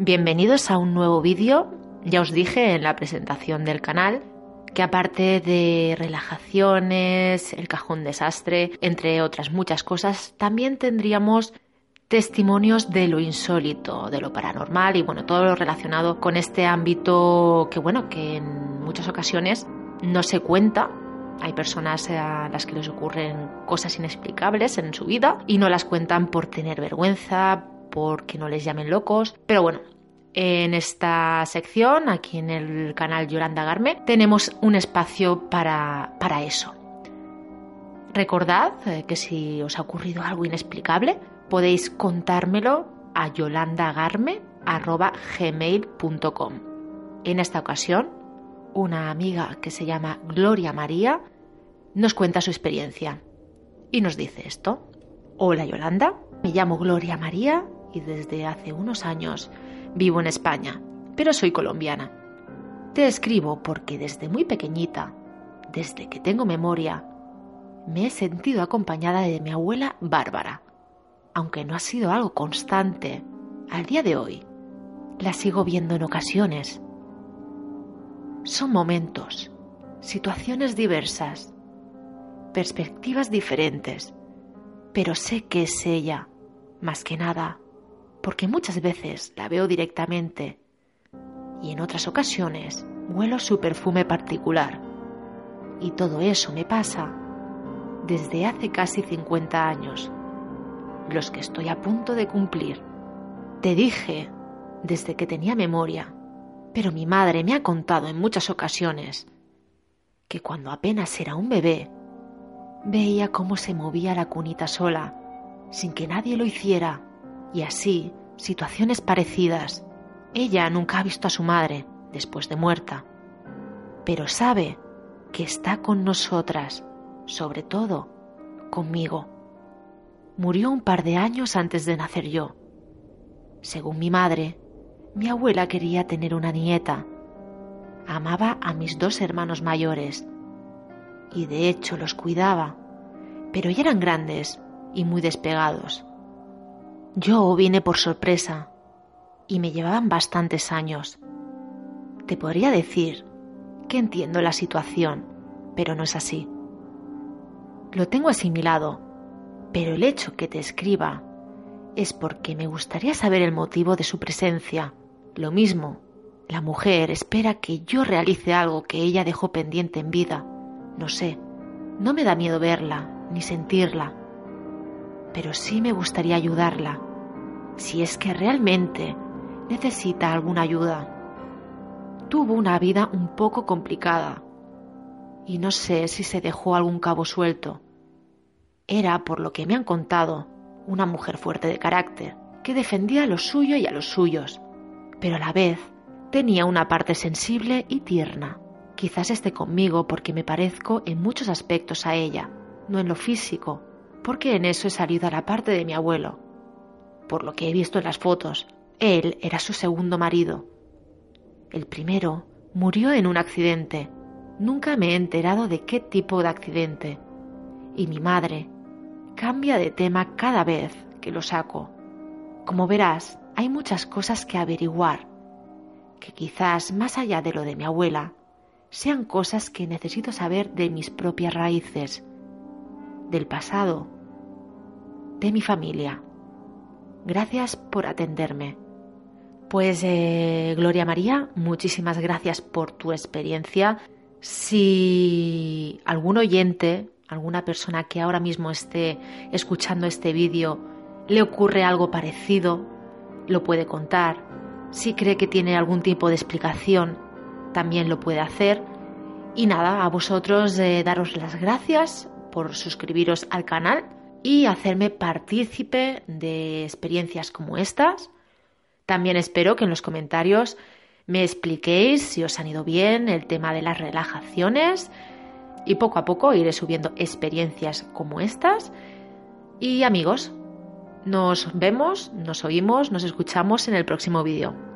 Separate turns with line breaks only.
Bienvenidos a un nuevo vídeo. Ya os dije en la presentación del canal que aparte de relajaciones, el cajón desastre, entre otras muchas cosas, también tendríamos testimonios de lo insólito, de lo paranormal y bueno, todo lo relacionado con este ámbito que bueno, que en muchas ocasiones no se cuenta. Hay personas a las que les ocurren cosas inexplicables en su vida y no las cuentan por tener vergüenza, porque no les llamen locos, pero bueno, en esta sección, aquí en el canal Yolanda Garme, tenemos un espacio para, para eso. Recordad eh, que si os ha ocurrido algo inexplicable, podéis contármelo a yolandagarme.gmail.com. En esta ocasión, una amiga que se llama Gloria María nos cuenta su experiencia y nos dice esto. Hola Yolanda, me llamo Gloria María y desde hace unos años Vivo en España, pero soy colombiana. Te escribo porque desde muy pequeñita, desde que tengo memoria, me he sentido acompañada de mi abuela Bárbara. Aunque no ha sido algo constante, al día de hoy la sigo viendo en ocasiones. Son momentos, situaciones diversas, perspectivas diferentes, pero sé que es ella, más que nada, porque muchas veces la veo directamente y en otras ocasiones huelo su perfume particular. Y todo eso me pasa desde hace casi 50 años, los que estoy a punto de cumplir. Te dije desde que tenía memoria, pero mi madre me ha contado en muchas ocasiones que cuando apenas era un bebé, veía cómo se movía la cunita sola, sin que nadie lo hiciera y así situaciones parecidas. Ella nunca ha visto a su madre después de muerta, pero sabe que está con nosotras, sobre todo conmigo. Murió un par de años antes de nacer yo. Según mi madre, mi abuela quería tener una nieta. Amaba a mis dos hermanos mayores y de hecho los cuidaba, pero ya eran grandes y muy despegados. Yo vine por sorpresa y me llevaban bastantes años. Te podría decir que entiendo la situación, pero no es así. Lo tengo asimilado, pero el hecho que te escriba es porque me gustaría saber el motivo de su presencia. Lo mismo, la mujer espera que yo realice algo que ella dejó pendiente en vida. No sé, no me da miedo verla ni sentirla, pero sí me gustaría ayudarla si es que realmente necesita alguna ayuda. Tuvo una vida un poco complicada y no sé si se dejó algún cabo suelto. Era, por lo que me han contado, una mujer fuerte de carácter, que defendía lo suyo y a los suyos, pero a la vez tenía una parte sensible y tierna. Quizás esté conmigo porque me parezco en muchos aspectos a ella, no en lo físico, porque en eso he salido a la parte de mi abuelo, por lo que he visto en las fotos, él era su segundo marido. El primero murió en un accidente. Nunca me he enterado de qué tipo de accidente. Y mi madre cambia de tema cada vez que lo saco. Como verás, hay muchas cosas que averiguar, que quizás más allá de lo de mi abuela, sean cosas que necesito saber de mis propias raíces, del pasado, de mi familia. Gracias por atenderme. Pues eh, Gloria María, muchísimas gracias por tu experiencia. Si algún oyente, alguna persona que ahora mismo esté escuchando este vídeo, le ocurre algo parecido, lo puede contar. Si cree que tiene algún tipo de explicación, también lo puede hacer. Y nada, a vosotros eh, daros las gracias por suscribiros al canal y hacerme partícipe de experiencias como estas. También espero que en los comentarios me expliquéis si os han ido bien el tema de las relajaciones y poco a poco iré subiendo experiencias como estas. Y amigos, nos vemos, nos oímos, nos escuchamos en el próximo vídeo.